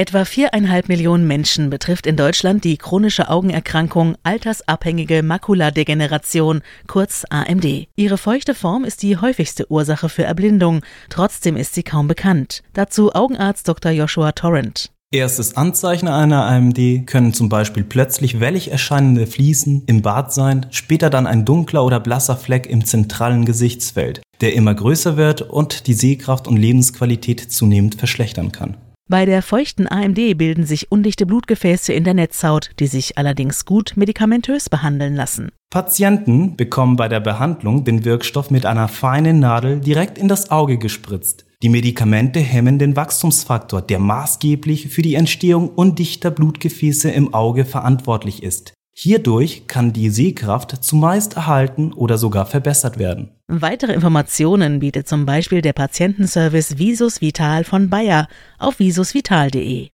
Etwa viereinhalb Millionen Menschen betrifft in Deutschland die chronische Augenerkrankung altersabhängige Makuladegeneration, kurz AMD. Ihre feuchte Form ist die häufigste Ursache für Erblindung, trotzdem ist sie kaum bekannt. Dazu Augenarzt Dr. Joshua Torrent. Erstes Anzeichen einer AMD können zum Beispiel plötzlich wellig erscheinende Fliesen im Bart sein, später dann ein dunkler oder blasser Fleck im zentralen Gesichtsfeld, der immer größer wird und die Sehkraft und Lebensqualität zunehmend verschlechtern kann. Bei der feuchten AMD bilden sich undichte Blutgefäße in der Netzhaut, die sich allerdings gut medikamentös behandeln lassen. Patienten bekommen bei der Behandlung den Wirkstoff mit einer feinen Nadel direkt in das Auge gespritzt. Die Medikamente hemmen den Wachstumsfaktor, der maßgeblich für die Entstehung undichter Blutgefäße im Auge verantwortlich ist. Hierdurch kann die Sehkraft zumeist erhalten oder sogar verbessert werden. Weitere Informationen bietet zum Beispiel der Patientenservice Visus Vital von Bayer auf visusvital.de.